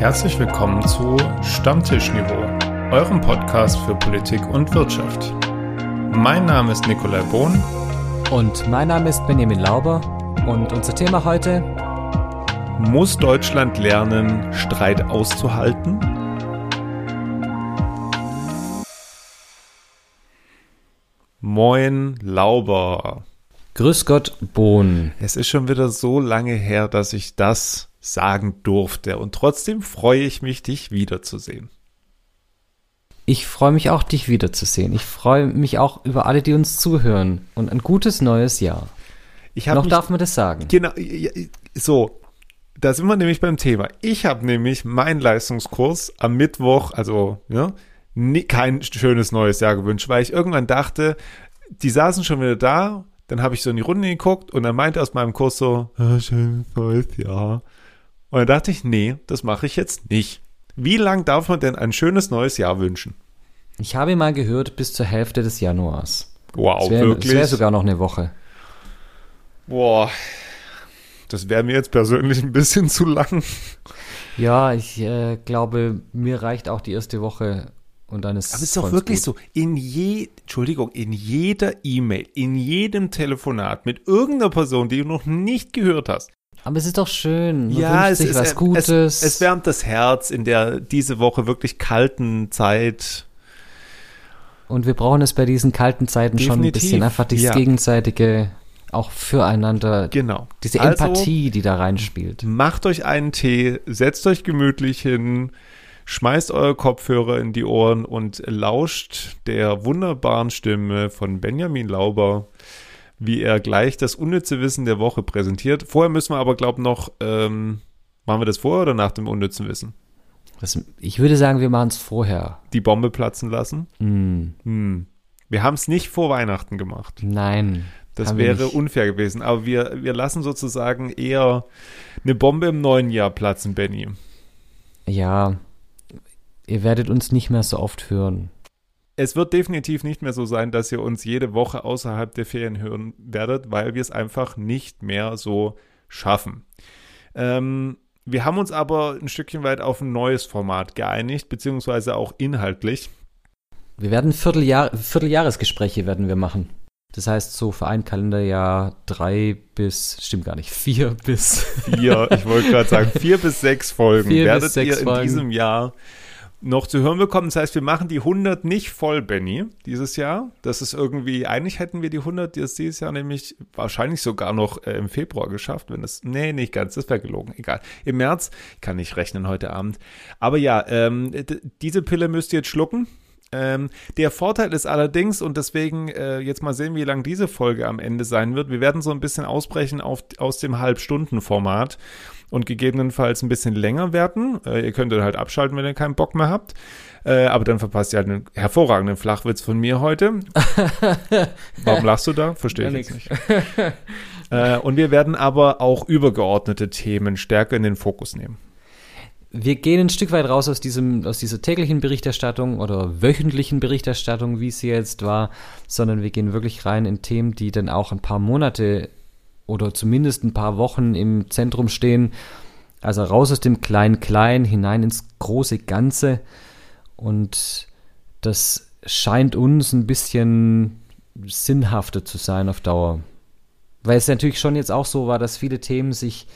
Herzlich willkommen zu Stammtischniveau, eurem Podcast für Politik und Wirtschaft. Mein Name ist Nikolai Bohn. Und mein Name ist Benjamin Lauber. Und unser Thema heute. Muss Deutschland lernen, Streit auszuhalten? Moin, Lauber. Grüß Gott, Bohn. Es ist schon wieder so lange her, dass ich das sagen durfte. Und trotzdem freue ich mich, dich wiederzusehen. Ich freue mich auch, dich wiederzusehen. Ich freue mich auch über alle, die uns zuhören. Und ein gutes neues Jahr. Noch mich, darf man das sagen. Genau, so. Da sind wir nämlich beim Thema. Ich habe nämlich meinen Leistungskurs am Mittwoch, also ja, nie, kein schönes neues Jahr gewünscht, weil ich irgendwann dachte, die saßen schon wieder da, dann habe ich so in die Runde geguckt und dann meinte aus meinem Kurs so, ah, schönes neues Jahr. Und dann dachte ich, nee, das mache ich jetzt nicht. Wie lang darf man denn ein schönes neues Jahr wünschen? Ich habe mal gehört, bis zur Hälfte des Januars. Wow, das wär, wirklich? Das wäre sogar noch eine Woche. Boah, das wäre mir jetzt persönlich ein bisschen zu lang. Ja, ich äh, glaube, mir reicht auch die erste Woche und dann ist Aber es ist doch wirklich gut. so, in je, Entschuldigung, in jeder E-Mail, in jedem Telefonat mit irgendeiner Person, die du noch nicht gehört hast, aber es ist doch schön. Man ja, es ist was Gutes. Es, es, wärmt das Herz in der diese Woche wirklich kalten Zeit. Und wir brauchen es bei diesen kalten Zeiten Definitiv. schon ein bisschen einfach dieses ja. gegenseitige auch füreinander. Genau. Diese also, Empathie, die da reinspielt. Macht euch einen Tee, setzt euch gemütlich hin, schmeißt eure Kopfhörer in die Ohren und lauscht der wunderbaren Stimme von Benjamin Lauber wie er gleich das unnütze Wissen der Woche präsentiert. Vorher müssen wir aber, glaube ich, noch, ähm, machen wir das vorher oder nach dem unnützen Wissen? Das, ich würde sagen, wir machen es vorher. Die Bombe platzen lassen? Mm. Hm. Wir haben es nicht vor Weihnachten gemacht. Nein. Das wäre unfair gewesen. Aber wir, wir lassen sozusagen eher eine Bombe im neuen Jahr platzen, Benny. Ja, ihr werdet uns nicht mehr so oft hören es wird definitiv nicht mehr so sein, dass ihr uns jede Woche außerhalb der Ferien hören werdet, weil wir es einfach nicht mehr so schaffen. Ähm, wir haben uns aber ein Stückchen weit auf ein neues Format geeinigt, beziehungsweise auch inhaltlich. Wir werden Vierteljahr Vierteljahresgespräche werden wir machen. Das heißt, so für ein Kalenderjahr drei bis, stimmt gar nicht, vier bis. Vier, ich wollte gerade sagen, vier bis sechs Folgen vier werdet sechs ihr in Folgen. diesem Jahr noch zu hören bekommen. Das heißt, wir machen die 100 nicht voll, Benny, dieses Jahr. Das ist irgendwie, eigentlich hätten wir die 100 jetzt dieses Jahr nämlich wahrscheinlich sogar noch äh, im Februar geschafft, wenn es, nee, nicht ganz, das wäre gelogen, egal. Im März, kann ich rechnen heute Abend. Aber ja, ähm, diese Pille müsst ihr jetzt schlucken. Ähm, der Vorteil ist allerdings, und deswegen äh, jetzt mal sehen, wie lang diese Folge am Ende sein wird. Wir werden so ein bisschen ausbrechen auf, aus dem Halbstunden-Format und gegebenenfalls ein bisschen länger werden. Äh, ihr könnt halt abschalten, wenn ihr keinen Bock mehr habt. Äh, aber dann verpasst ihr halt einen hervorragenden Flachwitz von mir heute. Warum lachst du da? Verstehe ich jetzt nicht. äh, und wir werden aber auch übergeordnete Themen stärker in den Fokus nehmen. Wir gehen ein Stück weit raus aus diesem, aus dieser täglichen Berichterstattung oder wöchentlichen Berichterstattung, wie sie jetzt war, sondern wir gehen wirklich rein in Themen, die dann auch ein paar Monate oder zumindest ein paar Wochen im Zentrum stehen. Also raus aus dem Klein-Klein hinein ins große Ganze. Und das scheint uns ein bisschen sinnhafter zu sein auf Dauer. Weil es natürlich schon jetzt auch so war, dass viele Themen sich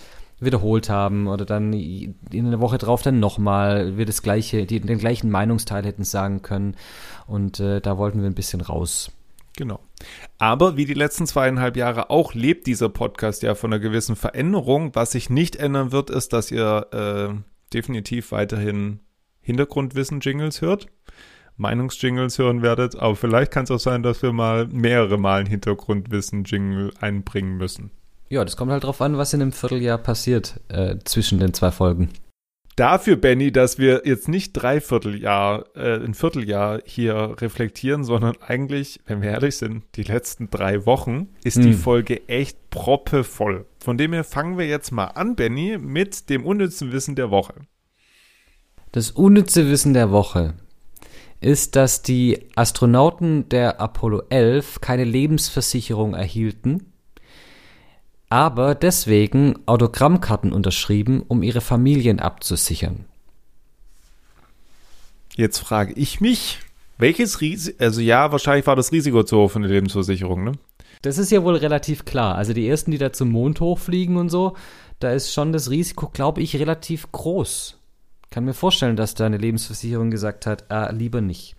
wiederholt haben oder dann in der Woche drauf dann nochmal wir das gleiche, die, den gleichen Meinungsteil hätten sagen können. Und äh, da wollten wir ein bisschen raus. Genau. Aber wie die letzten zweieinhalb Jahre auch lebt dieser Podcast ja von einer gewissen Veränderung. Was sich nicht ändern wird, ist, dass ihr äh, definitiv weiterhin Hintergrundwissen-Jingles hört, Meinungsjingles hören werdet. Aber vielleicht kann es auch sein, dass wir mal mehrere Mal ein Hintergrundwissen-Jingle einbringen müssen. Ja, das kommt halt drauf an, was in einem Vierteljahr passiert äh, zwischen den zwei Folgen dafür, Benny, dass wir jetzt nicht Dreivierteljahr, äh, ein Vierteljahr hier reflektieren, sondern eigentlich, wenn wir ehrlich sind, die letzten drei Wochen ist hm. die Folge echt proppevoll. Von dem her fangen wir jetzt mal an, Benny, mit dem unnützen Wissen der Woche. Das unnütze Wissen der Woche ist, dass die Astronauten der Apollo 11 keine Lebensversicherung erhielten aber deswegen Autogrammkarten unterschrieben, um ihre Familien abzusichern. Jetzt frage ich mich, welches Risiko, also ja, wahrscheinlich war das Risiko zu hoch für eine Lebensversicherung, ne? Das ist ja wohl relativ klar. Also die ersten, die da zum Mond hochfliegen und so, da ist schon das Risiko, glaube ich, relativ groß. Kann mir vorstellen, dass da eine Lebensversicherung gesagt hat, ah, lieber nicht.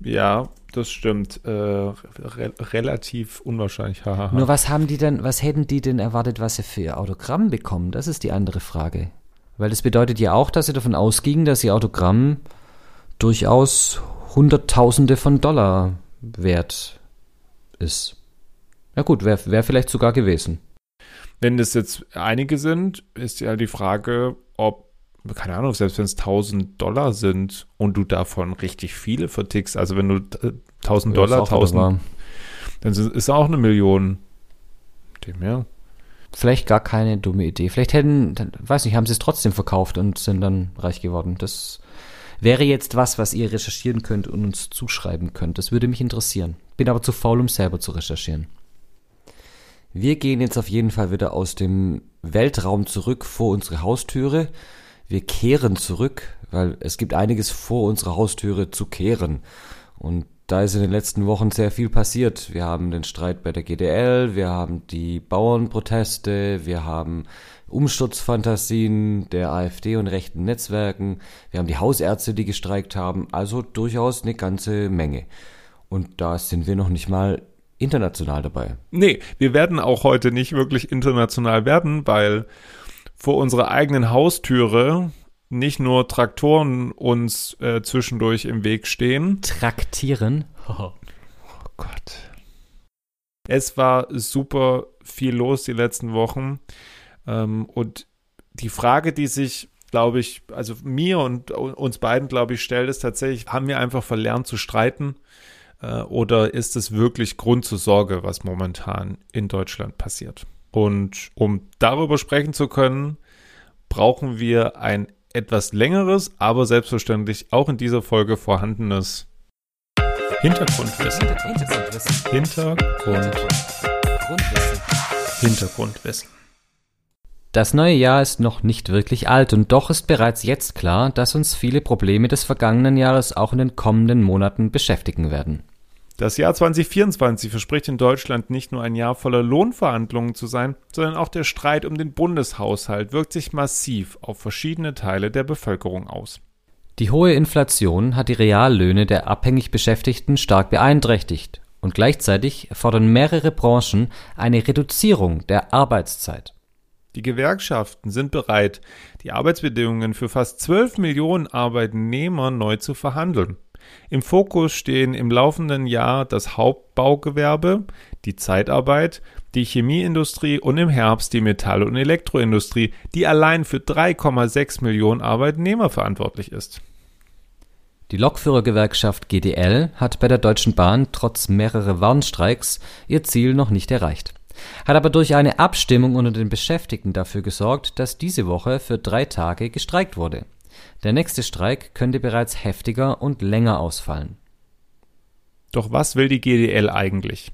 Ja, das stimmt. Äh, re relativ unwahrscheinlich. Nur was haben die denn, was hätten die denn erwartet, was sie für ihr Autogramm bekommen? Das ist die andere Frage. Weil das bedeutet ja auch, dass sie davon ausgingen, dass ihr Autogramm durchaus Hunderttausende von Dollar wert ist. Ja gut, wäre wär vielleicht sogar gewesen. Wenn das jetzt einige sind, ist ja die Frage, ob, keine Ahnung, selbst wenn es 1000 Dollar sind und du davon richtig viele vertickst, also wenn du 1000 ja, Dollar, 1000, dann ist auch eine Million. Dem ja. Vielleicht gar keine dumme Idee. Vielleicht hätten, weiß nicht, haben sie es trotzdem verkauft und sind dann reich geworden. Das wäre jetzt was, was ihr recherchieren könnt und uns zuschreiben könnt. Das würde mich interessieren. Bin aber zu faul, um selber zu recherchieren. Wir gehen jetzt auf jeden Fall wieder aus dem Weltraum zurück vor unsere Haustüre. Wir kehren zurück, weil es gibt einiges vor unserer Haustüre zu kehren. Und da ist in den letzten Wochen sehr viel passiert. Wir haben den Streit bei der GDL, wir haben die Bauernproteste, wir haben Umsturzfantasien der AfD und rechten Netzwerken, wir haben die Hausärzte, die gestreikt haben, also durchaus eine ganze Menge. Und da sind wir noch nicht mal international dabei. Nee, wir werden auch heute nicht wirklich international werden, weil vor unserer eigenen Haustüre nicht nur Traktoren uns äh, zwischendurch im Weg stehen. Traktieren? Oh. oh Gott. Es war super viel los die letzten Wochen. Ähm, und die Frage, die sich, glaube ich, also mir und uns beiden, glaube ich, stellt, ist tatsächlich, haben wir einfach verlernt zu streiten? Äh, oder ist es wirklich Grund zur Sorge, was momentan in Deutschland passiert? Und um darüber sprechen zu können, brauchen wir ein etwas längeres, aber selbstverständlich auch in dieser Folge vorhandenes Hintergrundwissen. Hintergrundwissen. Hintergrundwissen. Hintergrundwissen. Das neue Jahr ist noch nicht wirklich alt und doch ist bereits jetzt klar, dass uns viele Probleme des vergangenen Jahres auch in den kommenden Monaten beschäftigen werden. Das Jahr 2024 verspricht in Deutschland nicht nur ein Jahr voller Lohnverhandlungen zu sein, sondern auch der Streit um den Bundeshaushalt wirkt sich massiv auf verschiedene Teile der Bevölkerung aus. Die hohe Inflation hat die Reallöhne der abhängig Beschäftigten stark beeinträchtigt und gleichzeitig fordern mehrere Branchen eine Reduzierung der Arbeitszeit. Die Gewerkschaften sind bereit, die Arbeitsbedingungen für fast 12 Millionen Arbeitnehmer neu zu verhandeln. Im Fokus stehen im laufenden Jahr das Hauptbaugewerbe, die Zeitarbeit, die Chemieindustrie und im Herbst die Metall- und Elektroindustrie, die allein für 3,6 Millionen Arbeitnehmer verantwortlich ist. Die Lokführergewerkschaft GDL hat bei der Deutschen Bahn trotz mehrerer Warnstreiks ihr Ziel noch nicht erreicht, hat aber durch eine Abstimmung unter den Beschäftigten dafür gesorgt, dass diese Woche für drei Tage gestreikt wurde. Der nächste Streik könnte bereits heftiger und länger ausfallen. Doch was will die GDL eigentlich?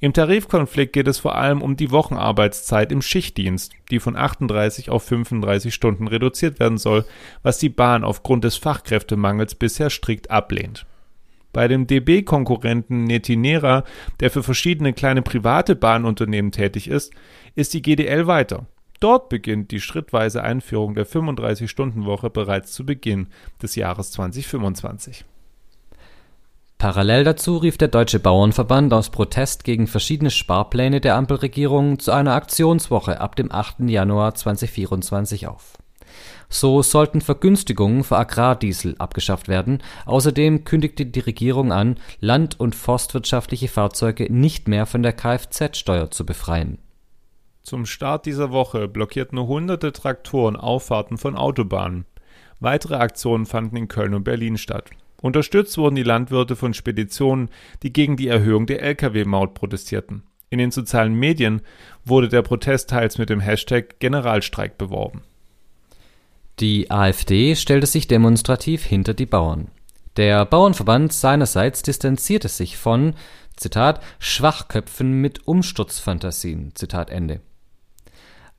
Im Tarifkonflikt geht es vor allem um die Wochenarbeitszeit im Schichtdienst, die von 38 auf 35 Stunden reduziert werden soll, was die Bahn aufgrund des Fachkräftemangels bisher strikt ablehnt. Bei dem DB-Konkurrenten Netinera, der für verschiedene kleine private Bahnunternehmen tätig ist, ist die GDL weiter. Dort beginnt die schrittweise Einführung der 35-Stunden-Woche bereits zu Beginn des Jahres 2025. Parallel dazu rief der Deutsche Bauernverband aus Protest gegen verschiedene Sparpläne der Ampelregierung zu einer Aktionswoche ab dem 8. Januar 2024 auf. So sollten Vergünstigungen für Agrardiesel abgeschafft werden. Außerdem kündigte die Regierung an, land- und forstwirtschaftliche Fahrzeuge nicht mehr von der Kfz-Steuer zu befreien. Zum Start dieser Woche blockierten hunderte Traktoren Auffahrten von Autobahnen. Weitere Aktionen fanden in Köln und Berlin statt. Unterstützt wurden die Landwirte von Speditionen, die gegen die Erhöhung der Lkw-Maut protestierten. In den sozialen Medien wurde der Protest teils mit dem Hashtag Generalstreik beworben. Die AfD stellte sich demonstrativ hinter die Bauern. Der Bauernverband seinerseits distanzierte sich von, Zitat, Schwachköpfen mit Umsturzfantasien, Zitat Ende.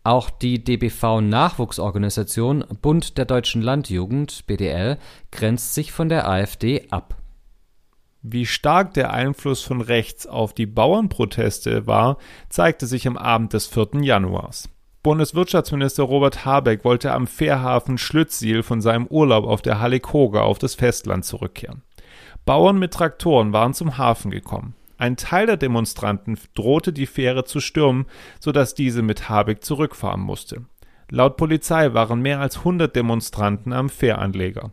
Auch die DBV-Nachwuchsorganisation Bund der Deutschen Landjugend (BDL) grenzt sich von der AfD ab. Wie stark der Einfluss von rechts auf die Bauernproteste war, zeigte sich am Abend des 4. Januars. Bundeswirtschaftsminister Robert Habeck wollte am Fährhafen Schlüttsiel von seinem Urlaub auf der Hallig-Hoge auf das Festland zurückkehren. Bauern mit Traktoren waren zum Hafen gekommen. Ein Teil der Demonstranten drohte die Fähre zu stürmen, sodass diese mit Habeck zurückfahren musste. Laut Polizei waren mehr als 100 Demonstranten am Fähranleger.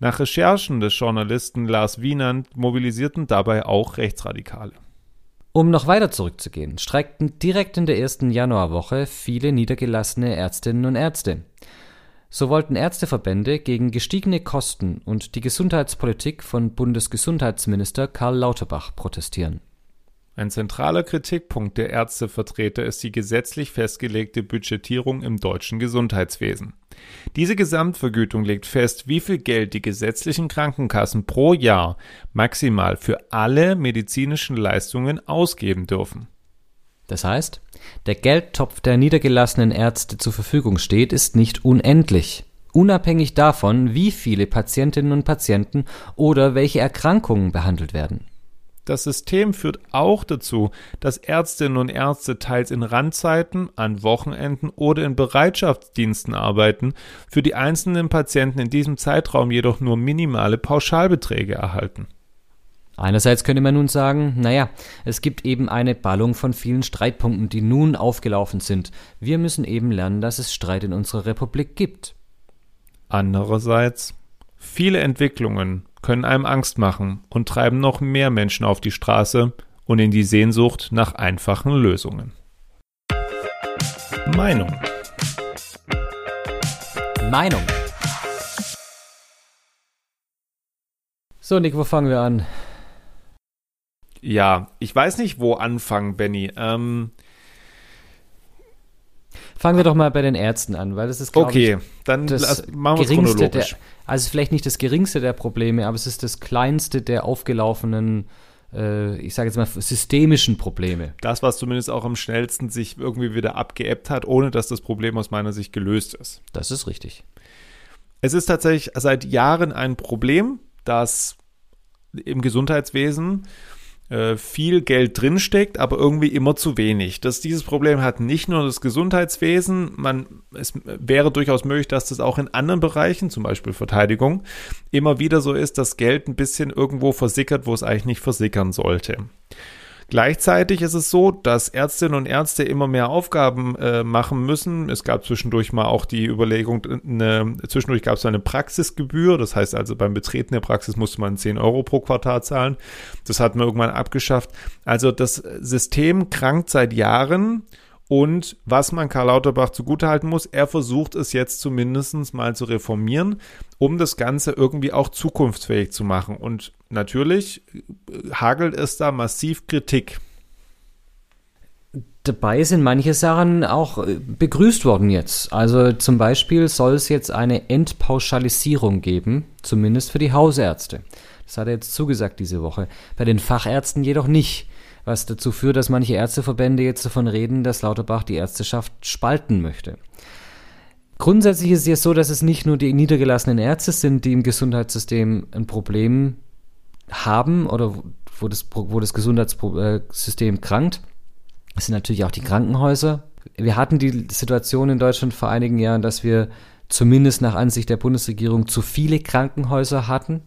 Nach Recherchen des Journalisten Lars Wienand mobilisierten dabei auch Rechtsradikale. Um noch weiter zurückzugehen, streikten direkt in der ersten Januarwoche viele niedergelassene Ärztinnen und Ärzte. So wollten Ärzteverbände gegen gestiegene Kosten und die Gesundheitspolitik von Bundesgesundheitsminister Karl Lauterbach protestieren. Ein zentraler Kritikpunkt der Ärztevertreter ist die gesetzlich festgelegte Budgetierung im deutschen Gesundheitswesen. Diese Gesamtvergütung legt fest, wie viel Geld die gesetzlichen Krankenkassen pro Jahr maximal für alle medizinischen Leistungen ausgeben dürfen. Das heißt, der Geldtopf der niedergelassenen Ärzte zur Verfügung steht, ist nicht unendlich. Unabhängig davon, wie viele Patientinnen und Patienten oder welche Erkrankungen behandelt werden. Das System führt auch dazu, dass Ärztinnen und Ärzte teils in Randzeiten, an Wochenenden oder in Bereitschaftsdiensten arbeiten, für die einzelnen Patienten in diesem Zeitraum jedoch nur minimale Pauschalbeträge erhalten. Einerseits könnte man nun sagen, naja, es gibt eben eine Ballung von vielen Streitpunkten, die nun aufgelaufen sind. Wir müssen eben lernen, dass es Streit in unserer Republik gibt. Andererseits, viele Entwicklungen können einem Angst machen und treiben noch mehr Menschen auf die Straße und in die Sehnsucht nach einfachen Lösungen. Meinung. Meinung. So, Nick, wo fangen wir an? Ja, ich weiß nicht, wo anfangen, Benny. Ähm, Fangen wir doch mal bei den Ärzten an, weil das ist, okay, ich, dann das lass, machen wir geringste. Der, also vielleicht nicht das geringste der Probleme, aber es ist das kleinste der aufgelaufenen, äh, ich sage jetzt mal, systemischen Probleme. Das, was zumindest auch am schnellsten sich irgendwie wieder abgeebbt hat, ohne dass das Problem aus meiner Sicht gelöst ist. Das ist richtig. Es ist tatsächlich seit Jahren ein Problem, dass im Gesundheitswesen viel Geld drinsteckt, aber irgendwie immer zu wenig. Das, dieses Problem hat nicht nur das Gesundheitswesen, man, es wäre durchaus möglich, dass das auch in anderen Bereichen, zum Beispiel Verteidigung, immer wieder so ist, dass Geld ein bisschen irgendwo versickert, wo es eigentlich nicht versickern sollte. Gleichzeitig ist es so, dass Ärztinnen und Ärzte immer mehr Aufgaben äh, machen müssen. Es gab zwischendurch mal auch die Überlegung, eine, zwischendurch gab es eine Praxisgebühr. Das heißt also, beim Betreten der Praxis musste man 10 Euro pro Quartal zahlen. Das hat man irgendwann abgeschafft. Also das System krankt seit Jahren. Und was man Karl Lauterbach zugutehalten muss, er versucht es jetzt zumindest mal zu reformieren, um das Ganze irgendwie auch zukunftsfähig zu machen. Und natürlich äh, hagelt es da massiv Kritik. Dabei sind manche Sachen auch äh, begrüßt worden jetzt. Also zum Beispiel soll es jetzt eine Entpauschalisierung geben, zumindest für die Hausärzte. Das hat er jetzt zugesagt diese Woche. Bei den Fachärzten jedoch nicht was dazu führt, dass manche Ärzteverbände jetzt davon reden, dass Lauterbach die Ärzteschaft spalten möchte. Grundsätzlich ist es ja so, dass es nicht nur die niedergelassenen Ärzte sind, die im Gesundheitssystem ein Problem haben oder wo das, wo das Gesundheitssystem krankt. Es sind natürlich auch die Krankenhäuser. Wir hatten die Situation in Deutschland vor einigen Jahren, dass wir zumindest nach Ansicht der Bundesregierung zu viele Krankenhäuser hatten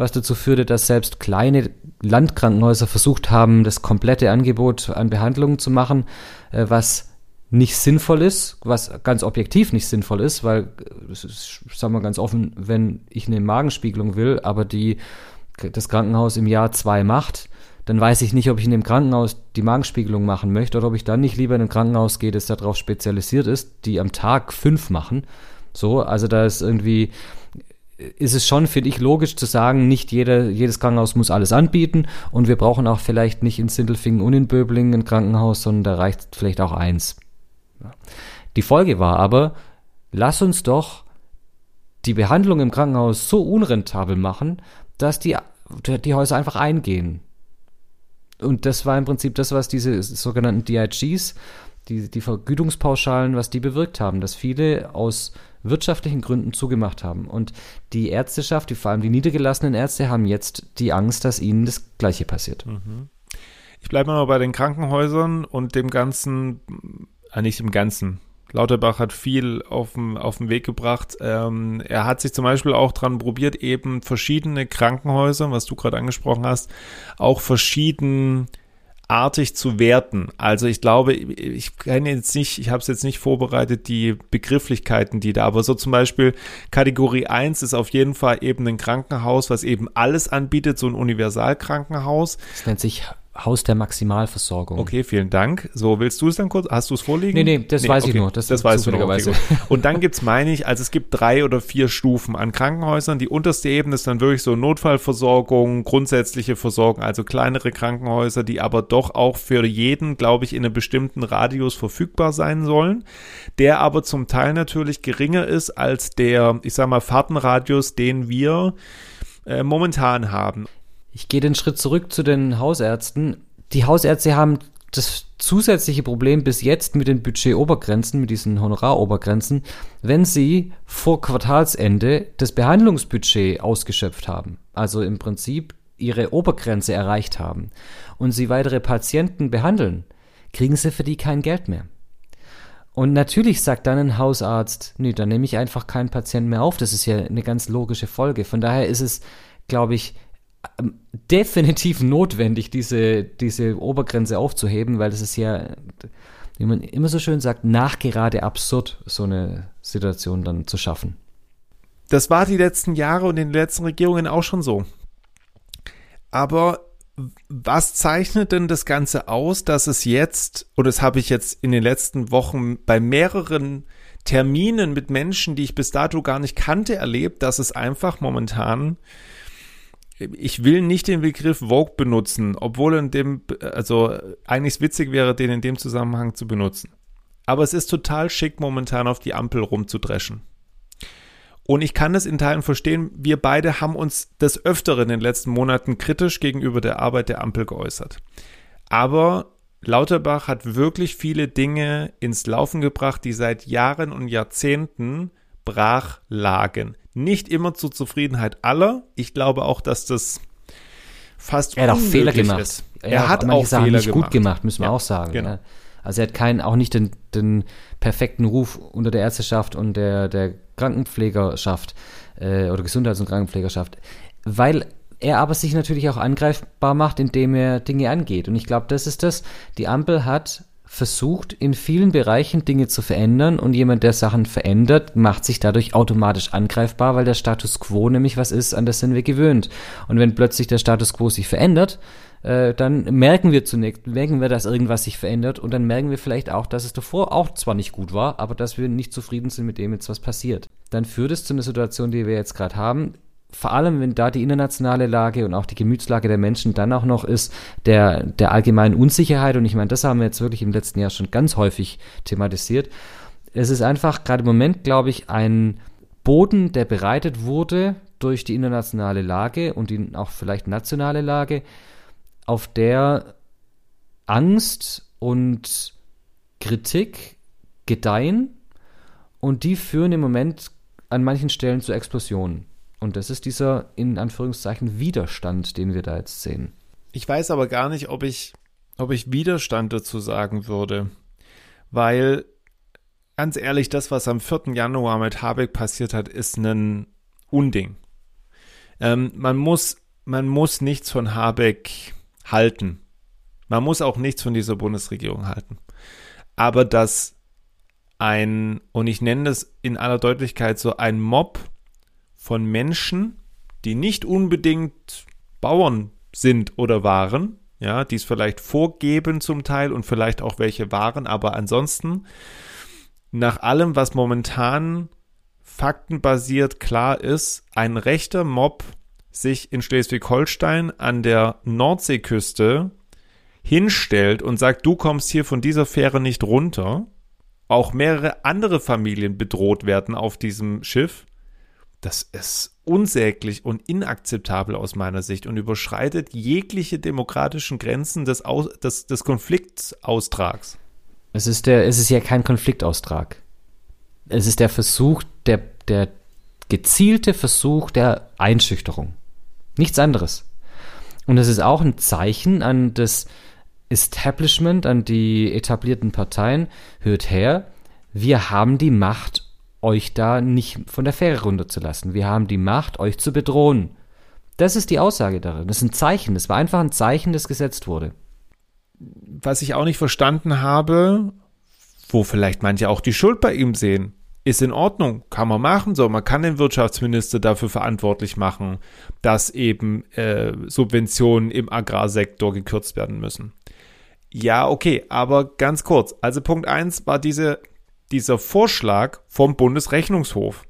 was dazu führte, dass selbst kleine Landkrankenhäuser versucht haben, das komplette Angebot an Behandlungen zu machen, äh, was nicht sinnvoll ist, was ganz objektiv nicht sinnvoll ist, weil, das ist, sagen wir ganz offen, wenn ich eine Magenspiegelung will, aber die das Krankenhaus im Jahr zwei macht, dann weiß ich nicht, ob ich in dem Krankenhaus die Magenspiegelung machen möchte oder ob ich dann nicht lieber in ein Krankenhaus gehe, das darauf spezialisiert ist, die am Tag fünf machen. So, also da ist irgendwie, ist es schon, finde ich, logisch zu sagen, nicht jeder, jedes Krankenhaus muss alles anbieten und wir brauchen auch vielleicht nicht in Sindelfingen und in Böblingen ein Krankenhaus, sondern da reicht vielleicht auch eins. Die Folge war aber, lass uns doch die Behandlung im Krankenhaus so unrentabel machen, dass die, die Häuser einfach eingehen. Und das war im Prinzip das, was diese sogenannten DIGs, die, die Vergütungspauschalen, was die bewirkt haben, dass viele aus wirtschaftlichen Gründen zugemacht haben. Und die Ärzteschaft, die, vor allem die niedergelassenen Ärzte, haben jetzt die Angst, dass ihnen das Gleiche passiert. Mhm. Ich bleibe mal bei den Krankenhäusern und dem Ganzen, äh, nicht dem Ganzen. Lauterbach hat viel auf den, auf den Weg gebracht. Ähm, er hat sich zum Beispiel auch dran probiert, eben verschiedene Krankenhäuser, was du gerade angesprochen hast, auch verschieden artig zu werten. Also ich glaube, ich kenne jetzt nicht, ich habe es jetzt nicht vorbereitet, die Begrifflichkeiten, die da, aber so zum Beispiel Kategorie 1 ist auf jeden Fall eben ein Krankenhaus, was eben alles anbietet, so ein Universalkrankenhaus. Das nennt sich Haus der Maximalversorgung. Okay, vielen Dank. So, willst du es dann kurz? Hast du es vorliegen? Nee, nee, das nee, weiß okay. ich nur. Das, das weißt du noch. Okay, und dann gibt's, meine ich, also es gibt drei oder vier Stufen an Krankenhäusern. Die unterste Ebene ist dann wirklich so Notfallversorgung, grundsätzliche Versorgung, also kleinere Krankenhäuser, die aber doch auch für jeden, glaube ich, in einem bestimmten Radius verfügbar sein sollen, der aber zum Teil natürlich geringer ist als der, ich sag mal, Fahrtenradius, den wir äh, momentan haben. Ich gehe den Schritt zurück zu den Hausärzten. Die Hausärzte haben das zusätzliche Problem bis jetzt mit den Budgetobergrenzen, mit diesen Honorarobergrenzen, wenn sie vor Quartalsende das Behandlungsbudget ausgeschöpft haben. Also im Prinzip ihre Obergrenze erreicht haben und sie weitere Patienten behandeln, kriegen sie für die kein Geld mehr. Und natürlich sagt dann ein Hausarzt, nee, dann nehme ich einfach keinen Patienten mehr auf. Das ist ja eine ganz logische Folge. Von daher ist es, glaube ich, definitiv notwendig, diese, diese Obergrenze aufzuheben, weil das ist ja, wie man immer so schön sagt, nachgerade absurd, so eine Situation dann zu schaffen. Das war die letzten Jahre und in den letzten Regierungen auch schon so. Aber was zeichnet denn das Ganze aus, dass es jetzt, oder das habe ich jetzt in den letzten Wochen bei mehreren Terminen mit Menschen, die ich bis dato gar nicht kannte, erlebt, dass es einfach momentan ich will nicht den Begriff Vogue benutzen, obwohl in dem, also eigentlich witzig wäre, den in dem Zusammenhang zu benutzen. Aber es ist total schick, momentan auf die Ampel rumzudreschen. Und ich kann das in Teilen verstehen. Wir beide haben uns des Öfteren in den letzten Monaten kritisch gegenüber der Arbeit der Ampel geäußert. Aber Lauterbach hat wirklich viele Dinge ins Laufen gebracht, die seit Jahren und Jahrzehnten brach lagen. Nicht immer zur Zufriedenheit aller. Ich glaube auch, dass das fast Er hat auch Fehler gemacht. Ist. Er, er hat auch Sachen Fehler nicht gemacht. gut gemacht, müssen wir ja, auch sagen. Genau. Ne? Also er hat keinen, auch nicht den, den perfekten Ruf unter der Ärzteschaft und der, der Krankenpflegerschaft äh, oder Gesundheits- und Krankenpflegerschaft, weil er aber sich natürlich auch angreifbar macht, indem er Dinge angeht. Und ich glaube, das ist das. Die Ampel hat versucht, in vielen Bereichen Dinge zu verändern und jemand, der Sachen verändert, macht sich dadurch automatisch angreifbar, weil der Status quo nämlich was ist, an das sind wir gewöhnt. Und wenn plötzlich der Status quo sich verändert, äh, dann merken wir zunächst, merken wir, dass irgendwas sich verändert und dann merken wir vielleicht auch, dass es davor auch zwar nicht gut war, aber dass wir nicht zufrieden sind mit dem jetzt was passiert. Dann führt es zu einer Situation, die wir jetzt gerade haben, vor allem wenn da die internationale Lage und auch die Gemütslage der Menschen dann auch noch ist, der, der allgemeinen Unsicherheit, und ich meine, das haben wir jetzt wirklich im letzten Jahr schon ganz häufig thematisiert. Es ist einfach gerade im Moment, glaube ich, ein Boden, der bereitet wurde durch die internationale Lage und die auch vielleicht nationale Lage, auf der Angst und Kritik gedeihen und die führen im Moment an manchen Stellen zu Explosionen. Und das ist dieser, in Anführungszeichen, Widerstand, den wir da jetzt sehen. Ich weiß aber gar nicht, ob ich, ob ich Widerstand dazu sagen würde. Weil, ganz ehrlich, das, was am 4. Januar mit Habeck passiert hat, ist ein Unding. Ähm, man muss, man muss nichts von Habeck halten. Man muss auch nichts von dieser Bundesregierung halten. Aber dass ein, und ich nenne das in aller Deutlichkeit so ein Mob von Menschen, die nicht unbedingt Bauern sind oder waren, ja, die es vielleicht vorgeben zum Teil und vielleicht auch welche waren, aber ansonsten nach allem, was momentan faktenbasiert klar ist, ein rechter Mob sich in Schleswig-Holstein an der Nordseeküste hinstellt und sagt, du kommst hier von dieser Fähre nicht runter, auch mehrere andere Familien bedroht werden auf diesem Schiff, das ist unsäglich und inakzeptabel aus meiner Sicht und überschreitet jegliche demokratischen Grenzen des, Aus, des, des Konfliktaustrags. Es ist, der, es ist ja kein Konfliktaustrag. Es ist der Versuch, der, der gezielte Versuch der Einschüchterung. Nichts anderes. Und es ist auch ein Zeichen an das Establishment, an die etablierten Parteien, hört her, wir haben die Macht, euch da nicht von der Fähre runterzulassen. Wir haben die Macht, euch zu bedrohen. Das ist die Aussage darin. Das ist ein Zeichen. Das war einfach ein Zeichen, das gesetzt wurde. Was ich auch nicht verstanden habe, wo vielleicht manche auch die Schuld bei ihm sehen, ist in Ordnung, kann man machen. So, man kann den Wirtschaftsminister dafür verantwortlich machen, dass eben äh, Subventionen im Agrarsektor gekürzt werden müssen. Ja, okay, aber ganz kurz. Also Punkt 1 war diese, dieser Vorschlag vom Bundesrechnungshof,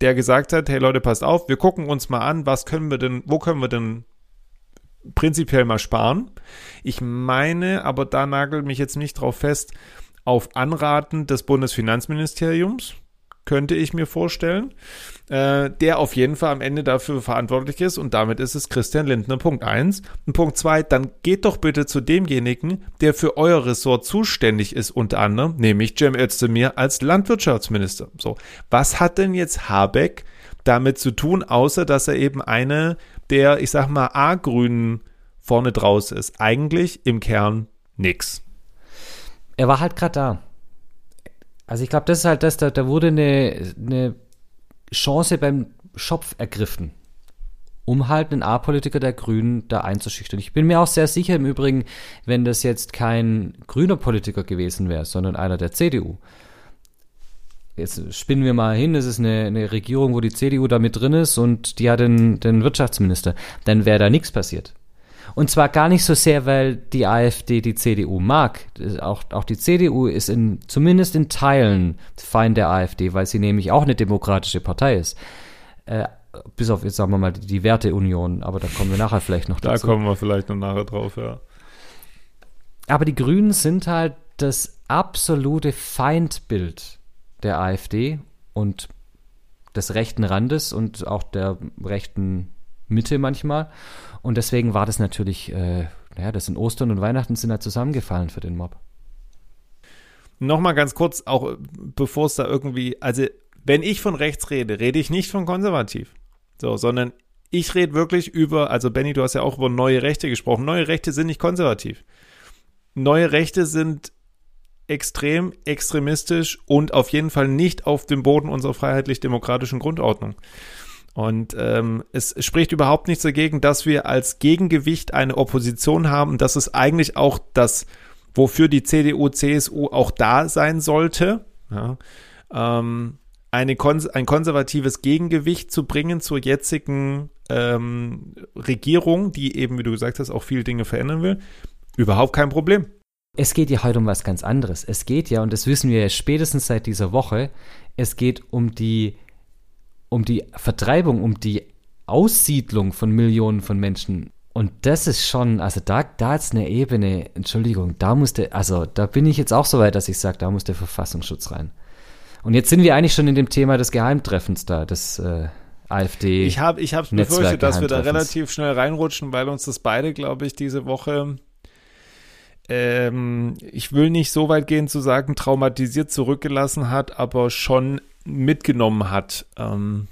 der gesagt hat, hey Leute, passt auf, wir gucken uns mal an, was können wir denn, wo können wir denn prinzipiell mal sparen. Ich meine, aber da nagelt mich jetzt nicht drauf fest, auf Anraten des Bundesfinanzministeriums, könnte ich mir vorstellen, äh, der auf jeden Fall am Ende dafür verantwortlich ist und damit ist es Christian Lindner, Punkt 1. Und Punkt 2, dann geht doch bitte zu demjenigen, der für euer Ressort zuständig ist, unter anderem, nämlich Cem Özdemir als Landwirtschaftsminister. So, was hat denn jetzt Habeck damit zu tun, außer dass er eben eine der, ich sag mal, A-Grünen vorne draus ist? Eigentlich im Kern nix. Er war halt gerade da. Also ich glaube, das ist halt das, da, da wurde eine, eine Chance beim Schopf ergriffen, um halt einen A-Politiker der Grünen da einzuschüchtern. Ich bin mir auch sehr sicher im Übrigen, wenn das jetzt kein grüner Politiker gewesen wäre, sondern einer der CDU. Jetzt spinnen wir mal hin, es ist eine, eine Regierung, wo die CDU da mit drin ist und die hat den, den Wirtschaftsminister. Dann wäre da nichts passiert. Und zwar gar nicht so sehr, weil die AfD die CDU mag. Auch, auch die CDU ist in, zumindest in Teilen Feind der AfD, weil sie nämlich auch eine demokratische Partei ist. Äh, bis auf, jetzt sagen wir mal, die, Werteunion, aber da kommen wir nachher vielleicht noch dazu. Da kommen wir vielleicht noch nachher drauf, ja. Aber die Grünen sind halt das absolute Feindbild der AfD und des rechten Randes und auch der rechten Mitte manchmal. Und deswegen war das natürlich, äh, naja, das sind Ostern und Weihnachten sind da zusammengefallen für den Mob. Nochmal ganz kurz, auch bevor es da irgendwie, also wenn ich von rechts rede, rede ich nicht von konservativ. So, sondern ich rede wirklich über, also Benny, du hast ja auch über neue Rechte gesprochen. Neue Rechte sind nicht konservativ. Neue Rechte sind extrem extremistisch und auf jeden Fall nicht auf dem Boden unserer freiheitlich-demokratischen Grundordnung. Und ähm, es spricht überhaupt nichts dagegen, dass wir als Gegengewicht eine Opposition haben. Das ist eigentlich auch das, wofür die CDU, CSU auch da sein sollte. Ja, ähm, eine kons ein konservatives Gegengewicht zu bringen zur jetzigen ähm, Regierung, die eben, wie du gesagt hast, auch viele Dinge verändern will. Überhaupt kein Problem. Es geht ja heute um was ganz anderes. Es geht ja, und das wissen wir ja spätestens seit dieser Woche, es geht um die um die Vertreibung, um die Aussiedlung von Millionen von Menschen. Und das ist schon, also da, da ist eine Ebene, Entschuldigung, da musste, also da bin ich jetzt auch so weit, dass ich sage, da muss der Verfassungsschutz rein. Und jetzt sind wir eigentlich schon in dem Thema des Geheimtreffens da, des äh, AfD. Ich habe ich befürchtet, dass wir da relativ schnell reinrutschen, weil uns das beide, glaube ich, diese Woche ähm, ich will nicht so weit gehen zu sagen, traumatisiert zurückgelassen hat, aber schon mitgenommen hat. Ähm,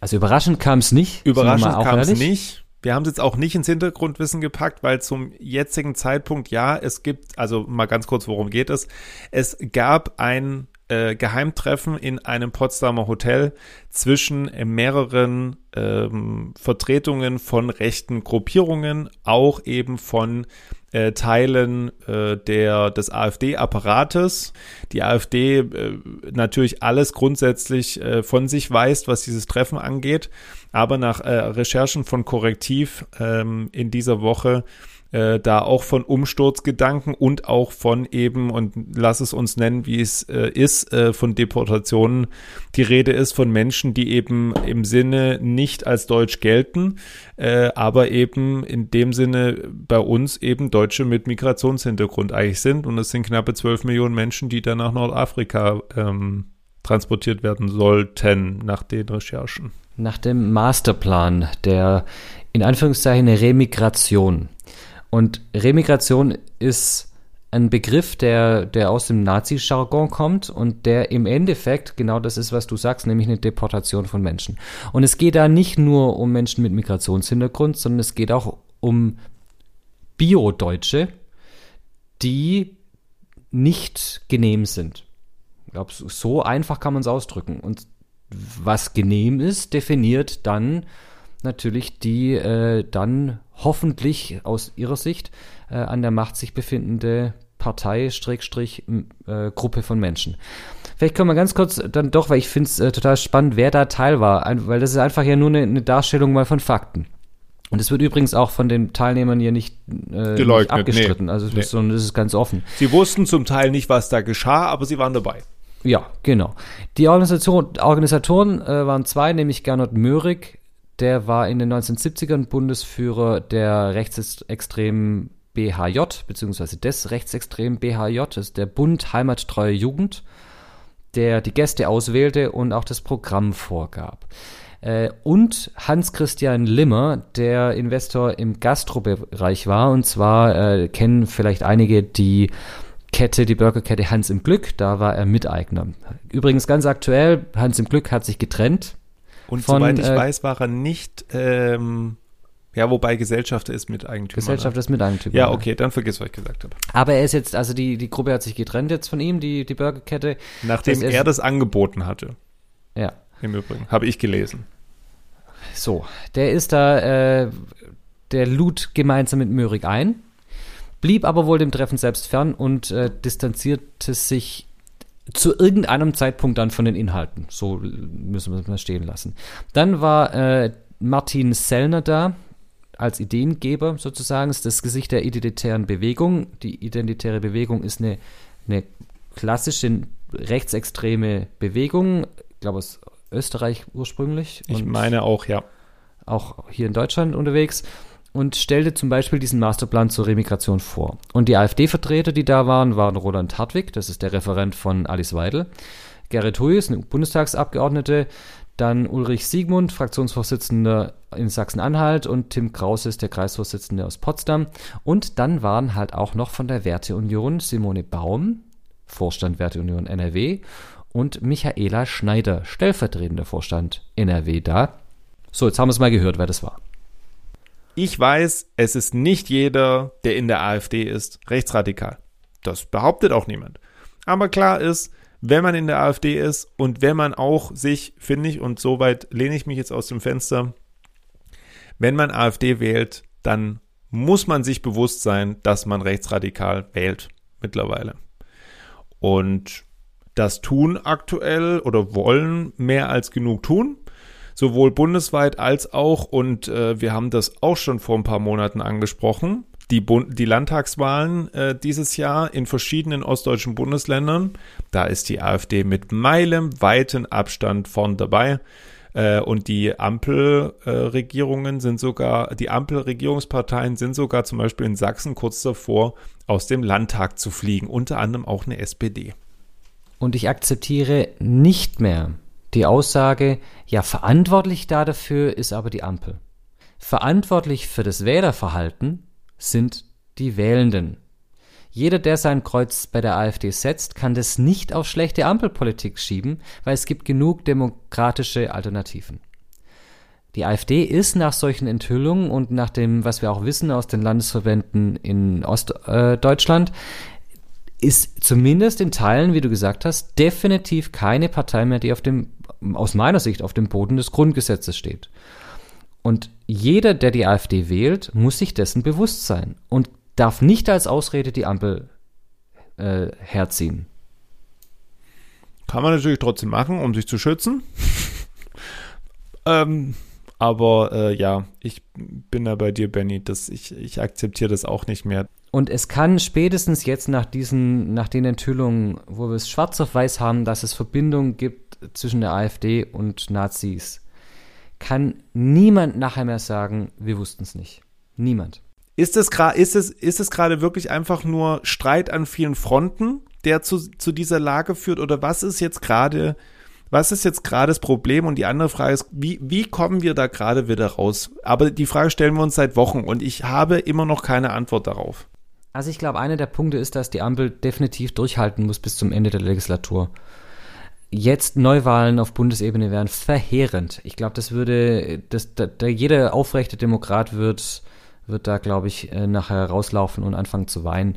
also überraschend kam es nicht. Überraschend kam es nicht. Wir haben es jetzt auch nicht ins Hintergrundwissen gepackt, weil zum jetzigen Zeitpunkt, ja, es gibt, also mal ganz kurz, worum geht es? Es gab ein äh, Geheimtreffen in einem Potsdamer Hotel zwischen äh, mehreren ähm, Vertretungen von rechten Gruppierungen, auch eben von äh, Teilen äh, der, des AfD-Apparates. Die AfD äh, natürlich alles grundsätzlich äh, von sich weist, was dieses Treffen angeht. Aber nach äh, Recherchen von Korrektiv ähm, in dieser Woche äh, da auch von Umsturzgedanken und auch von eben, und lass es uns nennen, wie es äh, ist, äh, von Deportationen die Rede ist von Menschen, die eben im Sinne nicht als deutsch gelten, äh, aber eben in dem Sinne bei uns eben Deutsche mit Migrationshintergrund eigentlich sind. Und es sind knappe 12 Millionen Menschen, die dann nach Nordafrika ähm, transportiert werden sollten, nach den Recherchen. Nach dem Masterplan der in Anführungszeichen Remigration und Remigration ist ein Begriff, der, der aus dem Nazi-Jargon kommt und der im Endeffekt genau das ist, was du sagst, nämlich eine Deportation von Menschen. Und es geht da nicht nur um Menschen mit Migrationshintergrund, sondern es geht auch um Bio-Deutsche, die nicht genehm sind. Ich glaube, so einfach kann man es ausdrücken. Und was genehm ist, definiert dann natürlich die äh, dann hoffentlich aus ihrer Sicht äh, an der Macht sich befindende Partei, Strickstrich, äh, Gruppe von Menschen. Vielleicht können wir ganz kurz dann doch, weil ich finde es äh, total spannend, wer da Teil war, ein, weil das ist einfach ja nur eine, eine Darstellung mal von Fakten. Und es wird übrigens auch von den Teilnehmern hier nicht, äh, Geleugnet, nicht abgestritten, nee, also nee. sondern es ist ganz offen. Sie wussten zum Teil nicht, was da geschah, aber sie waren dabei. Ja, genau. Die Organisation, Organisatoren äh, waren zwei, nämlich Gernot Möhrig, der war in den 1970ern Bundesführer der rechtsextremen BHJ, beziehungsweise des rechtsextremen BHJ, das ist der Bund Heimattreue Jugend, der die Gäste auswählte und auch das Programm vorgab. Äh, und Hans-Christian Limmer, der Investor im Gastrobereich war. Und zwar äh, kennen vielleicht einige die Kette, die Burgerkette Hans im Glück, da war er Miteigner. Übrigens ganz aktuell, Hans im Glück hat sich getrennt. Und von, soweit ich äh, weiß, war er nicht, ähm, ja, wobei Gesellschaft ist Miteigentümer. Gesellschaft ist Miteigentümer. Ja, okay, dann vergiss, was ich gesagt habe. Aber er ist jetzt, also die, die Gruppe hat sich getrennt jetzt von ihm, die, die Burgerkette. Nachdem er, er das angeboten hatte. Ja. Im Übrigen, habe ich gelesen. So, der ist da, äh, der lud gemeinsam mit Möhrig ein blieb aber wohl dem Treffen selbst fern und äh, distanzierte sich zu irgendeinem Zeitpunkt dann von den Inhalten. So müssen wir es mal stehen lassen. Dann war äh, Martin Sellner da, als Ideengeber sozusagen, ist das Gesicht der identitären Bewegung. Die identitäre Bewegung ist eine, eine klassische rechtsextreme Bewegung, ich glaube aus Österreich ursprünglich. Ich meine auch, ja. Auch hier in Deutschland unterwegs und stellte zum Beispiel diesen Masterplan zur Remigration vor. Und die AfD-Vertreter, die da waren, waren Roland Hartwig, das ist der Referent von Alice Weidel, Gerrit Huyes, eine Bundestagsabgeordnete, dann Ulrich Siegmund, Fraktionsvorsitzender in Sachsen-Anhalt und Tim Krause ist der Kreisvorsitzende aus Potsdam. Und dann waren halt auch noch von der Werteunion Simone Baum, Vorstand Werteunion NRW, und Michaela Schneider, stellvertretender Vorstand NRW da. So, jetzt haben wir es mal gehört, wer das war. Ich weiß, es ist nicht jeder, der in der AfD ist, rechtsradikal. Das behauptet auch niemand. Aber klar ist, wenn man in der AfD ist und wenn man auch sich, finde ich, und soweit lehne ich mich jetzt aus dem Fenster, wenn man AfD wählt, dann muss man sich bewusst sein, dass man rechtsradikal wählt mittlerweile. Und das tun aktuell oder wollen mehr als genug tun sowohl bundesweit als auch, und äh, wir haben das auch schon vor ein paar Monaten angesprochen, die, Bund die Landtagswahlen äh, dieses Jahr in verschiedenen ostdeutschen Bundesländern. Da ist die AfD mit meilenweiten Abstand vorn dabei. Äh, und die Ampelregierungen sind sogar, die Ampelregierungsparteien sind sogar zum Beispiel in Sachsen kurz davor, aus dem Landtag zu fliegen. Unter anderem auch eine SPD. Und ich akzeptiere nicht mehr, die Aussage, ja, verantwortlich da dafür ist aber die Ampel. Verantwortlich für das Wählerverhalten sind die Wählenden. Jeder, der sein Kreuz bei der AfD setzt, kann das nicht auf schlechte Ampelpolitik schieben, weil es gibt genug demokratische Alternativen. Die AfD ist nach solchen Enthüllungen und nach dem, was wir auch wissen aus den Landesverbänden in Ostdeutschland, ist zumindest in Teilen, wie du gesagt hast, definitiv keine Partei mehr, die auf dem aus meiner Sicht auf dem Boden des Grundgesetzes steht. Und jeder, der die AfD wählt, muss sich dessen bewusst sein und darf nicht als Ausrede die Ampel äh, herziehen. Kann man natürlich trotzdem machen, um sich zu schützen. ähm, aber äh, ja, ich bin da bei dir, Benny. Das, ich, ich akzeptiere das auch nicht mehr. Und es kann spätestens jetzt nach diesen, nach den Enthüllungen, wo wir es schwarz auf weiß haben, dass es Verbindungen gibt zwischen der AfD und Nazis, kann niemand nachher mehr sagen, wir wussten es nicht. Niemand. Ist es gerade, ist es, ist es gerade wirklich einfach nur Streit an vielen Fronten, der zu, zu dieser Lage führt? Oder was ist jetzt gerade, was ist jetzt gerade das Problem? Und die andere Frage ist, wie, wie kommen wir da gerade wieder raus? Aber die Frage stellen wir uns seit Wochen und ich habe immer noch keine Antwort darauf. Also ich glaube, einer der Punkte ist, dass die Ampel definitiv durchhalten muss bis zum Ende der Legislatur. Jetzt Neuwahlen auf Bundesebene wären verheerend. Ich glaube, das würde, das, da, da jeder aufrechte Demokrat wird, wird da, glaube ich, äh, nachher rauslaufen und anfangen zu weinen.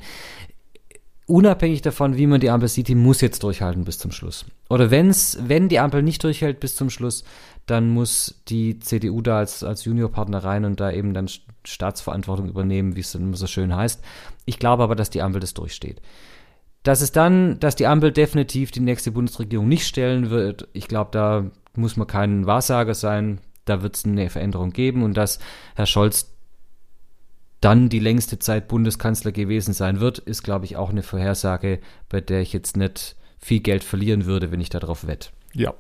Unabhängig davon, wie man die Ampel sieht, die muss jetzt durchhalten bis zum Schluss. Oder wenn's, wenn die Ampel nicht durchhält bis zum Schluss, dann muss die CDU da als, als Juniorpartner rein und da eben dann Staatsverantwortung übernehmen, wie es dann immer so schön heißt. Ich glaube aber, dass die Ampel das durchsteht. Dass es dann, dass die Ampel definitiv die nächste Bundesregierung nicht stellen wird, ich glaube, da muss man kein Wahrsager sein. Da wird es eine Veränderung geben und dass Herr Scholz dann die längste Zeit Bundeskanzler gewesen sein wird, ist, glaube ich, auch eine Vorhersage, bei der ich jetzt nicht viel Geld verlieren würde, wenn ich darauf wette. Ja.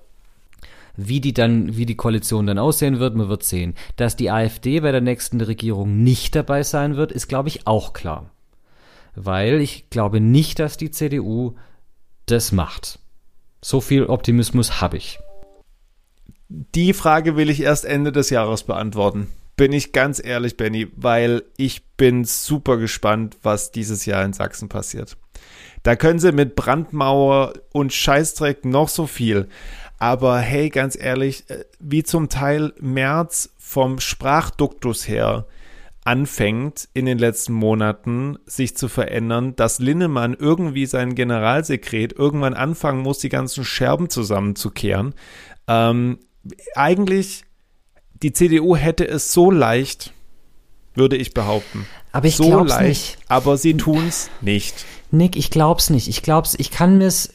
Wie die dann, wie die Koalition dann aussehen wird, man wird sehen. Dass die AfD bei der nächsten Regierung nicht dabei sein wird, ist, glaube ich, auch klar weil ich glaube nicht, dass die CDU das macht. So viel Optimismus habe ich. Die Frage will ich erst Ende des Jahres beantworten. Bin ich ganz ehrlich, Benny, weil ich bin super gespannt, was dieses Jahr in Sachsen passiert. Da können sie mit Brandmauer und Scheißdreck noch so viel. Aber hey, ganz ehrlich, äh, wie zum Teil März vom Sprachduktus her anfängt in den letzten Monaten sich zu verändern, dass Linnemann irgendwie sein Generalsekret irgendwann anfangen muss, die ganzen Scherben zusammenzukehren. Ähm, eigentlich, die CDU hätte es so leicht, würde ich behaupten. Aber ich so glaub's leicht, nicht. aber sie tun's nicht. Nick, ich glaub's nicht. Ich glaub's, ich kann mir's,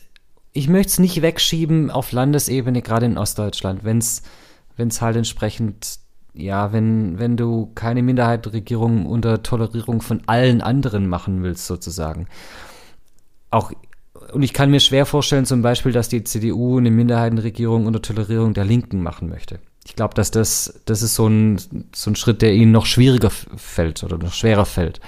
ich möchte es nicht wegschieben auf Landesebene, gerade in Ostdeutschland, wenn's, wenn's halt entsprechend ja, wenn, wenn du keine Minderheitenregierung unter Tolerierung von allen anderen machen willst, sozusagen. Auch, und ich kann mir schwer vorstellen, zum Beispiel, dass die CDU eine Minderheitenregierung unter Tolerierung der Linken machen möchte. Ich glaube, dass das, das ist so ein, so ein Schritt, der ihnen noch schwieriger fällt oder noch schwerer fällt.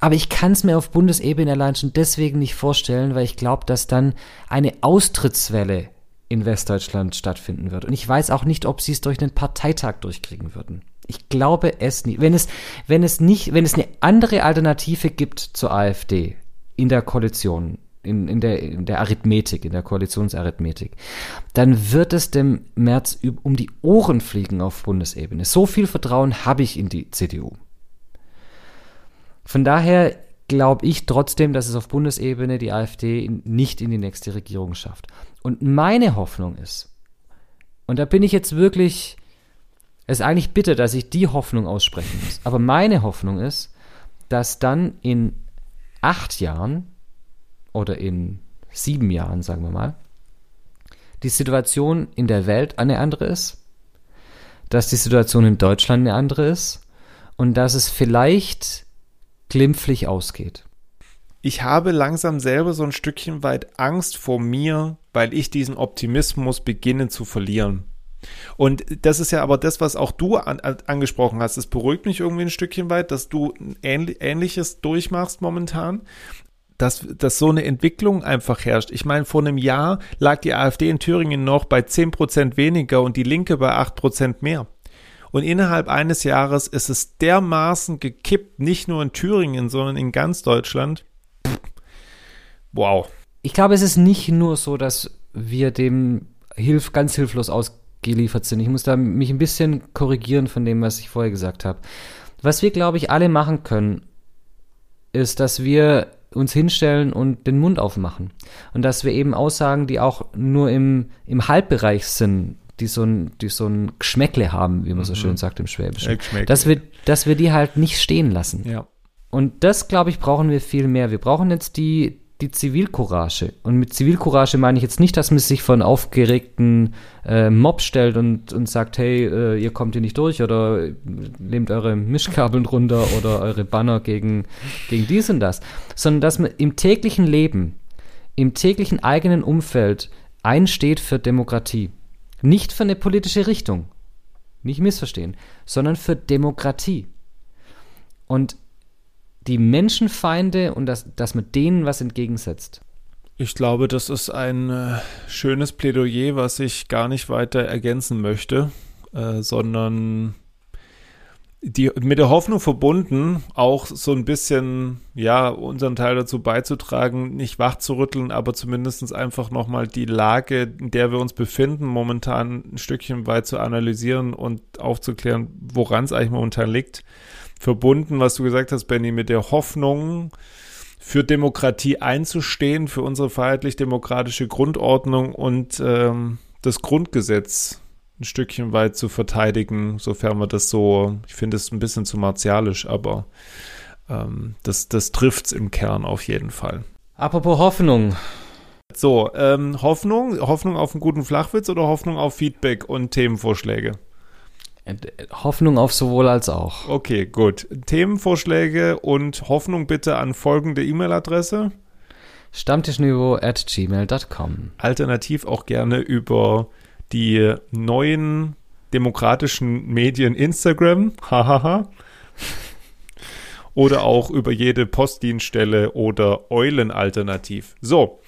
Aber ich kann es mir auf Bundesebene allein schon deswegen nicht vorstellen, weil ich glaube, dass dann eine Austrittswelle in Westdeutschland stattfinden wird. Und ich weiß auch nicht, ob sie es durch einen Parteitag durchkriegen würden. Ich glaube es nicht. Wenn es, wenn es nicht, wenn es eine andere Alternative gibt zur AfD in der Koalition, in, in, der, in der Arithmetik, in der Koalitionsarithmetik, dann wird es dem März um die Ohren fliegen auf Bundesebene. So viel Vertrauen habe ich in die CDU. Von daher glaube ich trotzdem, dass es auf Bundesebene die AfD nicht in die nächste Regierung schafft. Und meine Hoffnung ist, und da bin ich jetzt wirklich, es ist eigentlich bitter, dass ich die Hoffnung aussprechen muss, aber meine Hoffnung ist, dass dann in acht Jahren oder in sieben Jahren, sagen wir mal, die Situation in der Welt eine andere ist, dass die Situation in Deutschland eine andere ist und dass es vielleicht glimpflich ausgeht. Ich habe langsam selber so ein Stückchen weit Angst vor mir, weil ich diesen Optimismus beginne zu verlieren. Und das ist ja aber das, was auch du an, an, angesprochen hast. Es beruhigt mich irgendwie ein Stückchen weit, dass du ähnlich, Ähnliches durchmachst momentan. Dass, dass so eine Entwicklung einfach herrscht. Ich meine, vor einem Jahr lag die AfD in Thüringen noch bei 10% weniger und die Linke bei 8% mehr. Und innerhalb eines Jahres ist es dermaßen gekippt, nicht nur in Thüringen, sondern in ganz Deutschland. Wow ich glaube, es ist nicht nur so, dass wir dem hilf, ganz hilflos ausgeliefert sind. Ich muss da mich ein bisschen korrigieren von dem, was ich vorher gesagt habe. Was wir, glaube ich, alle machen können, ist, dass wir uns hinstellen und den Mund aufmachen. Und dass wir eben Aussagen, die auch nur im, im Halbbereich sind, die so ein, die so ein Geschmäckle haben, wie man so mhm. schön sagt im Schwäbischen, dass wir, dass wir die halt nicht stehen lassen. Ja. Und das, glaube ich, brauchen wir viel mehr. Wir brauchen jetzt die, die Zivilcourage. Und mit Zivilcourage meine ich jetzt nicht, dass man sich von aufgeregten äh, Mob stellt und, und sagt, hey, äh, ihr kommt hier nicht durch oder nehmt eure Mischkabeln runter oder eure Banner gegen, gegen dies und das, sondern dass man im täglichen Leben, im täglichen eigenen Umfeld einsteht für Demokratie. Nicht für eine politische Richtung, nicht missverstehen, sondern für Demokratie. Und die Menschenfeinde und dass, dass man denen was entgegensetzt. Ich glaube, das ist ein äh, schönes Plädoyer, was ich gar nicht weiter ergänzen möchte, äh, sondern die, mit der Hoffnung verbunden, auch so ein bisschen, ja, unseren Teil dazu beizutragen, nicht wach zu rütteln, aber zumindest einfach nochmal die Lage, in der wir uns befinden, momentan ein Stückchen weit zu analysieren und aufzuklären, woran es eigentlich momentan liegt. Verbunden, was du gesagt hast, Benny, mit der Hoffnung, für Demokratie einzustehen, für unsere freiheitlich-demokratische Grundordnung und ähm, das Grundgesetz ein Stückchen weit zu verteidigen, sofern wir das so, ich finde es ein bisschen zu martialisch, aber ähm, das, das trifft es im Kern auf jeden Fall. Apropos Hoffnung. So, ähm, Hoffnung, Hoffnung auf einen guten Flachwitz oder Hoffnung auf Feedback und Themenvorschläge? Hoffnung auf sowohl als auch. Okay, gut. Themenvorschläge und Hoffnung bitte an folgende E-Mail-Adresse. Stammtischniveau at gmail.com. Alternativ auch gerne über die neuen demokratischen Medien Instagram, hahaha, oder auch über jede Postdienststelle oder Eulen-Alternativ. So.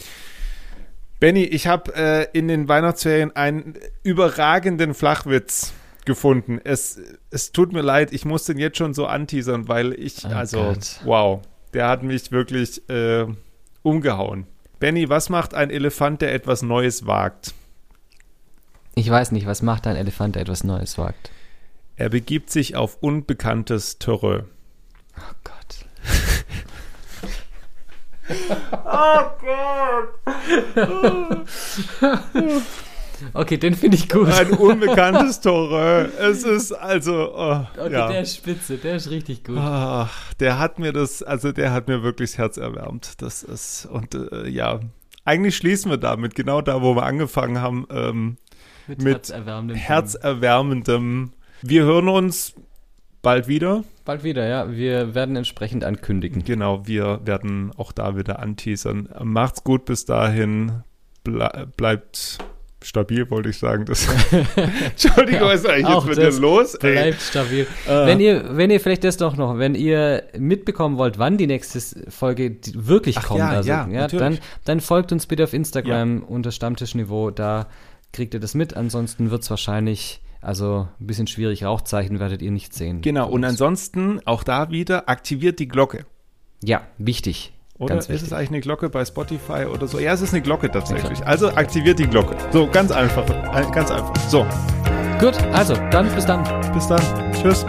Benny, ich habe äh, in den Weihnachtsferien einen überragenden Flachwitz gefunden. Es, es tut mir leid, ich muss den jetzt schon so anteasern, weil ich, oh also, Gott. wow, der hat mich wirklich äh, umgehauen. Benny, was macht ein Elefant, der etwas Neues wagt? Ich weiß nicht, was macht ein Elefant, der etwas Neues wagt? Er begibt sich auf unbekanntes Terrain. Oh Gott. oh Gott. okay, den finde ich gut. Ein unbekanntes Terrain. Es ist also. Oh, okay, ja. der ist spitze, der ist richtig gut. Oh, der hat mir das, also der hat mir wirklich das Herz erwärmt. Das ist, und äh, ja, eigentlich schließen wir damit, genau da, wo wir angefangen haben. Ähm, mit, mit herzerwärmendem. herzerwärmendem. Wir hören uns bald wieder. Bald wieder, ja. Wir werden entsprechend ankündigen. Genau, wir werden auch da wieder anteasern. Macht's gut bis dahin. Ble bleibt stabil, wollte ich sagen. Das Entschuldigung, was ist eigentlich jetzt mit dir los? Bleibt stabil. Äh. Wenn ihr, wenn ihr vielleicht das doch noch, wenn ihr mitbekommen wollt, wann die nächste Folge wirklich Ach, kommt, ja, also, ja, ja dann, dann folgt uns bitte auf Instagram ja. unter Stammtischniveau. Da kriegt ihr das mit. Ansonsten wird es wahrscheinlich, also ein bisschen schwierig, Rauchzeichen werdet ihr nicht sehen. Genau, und ansonsten auch da wieder, aktiviert die Glocke. Ja, wichtig. Oder ist es eigentlich eine Glocke bei Spotify oder so? Ja, es ist eine Glocke tatsächlich. Also aktiviert die Glocke. So, ganz einfach. Ganz einfach. So. Gut, also dann bis dann. Bis dann. Tschüss.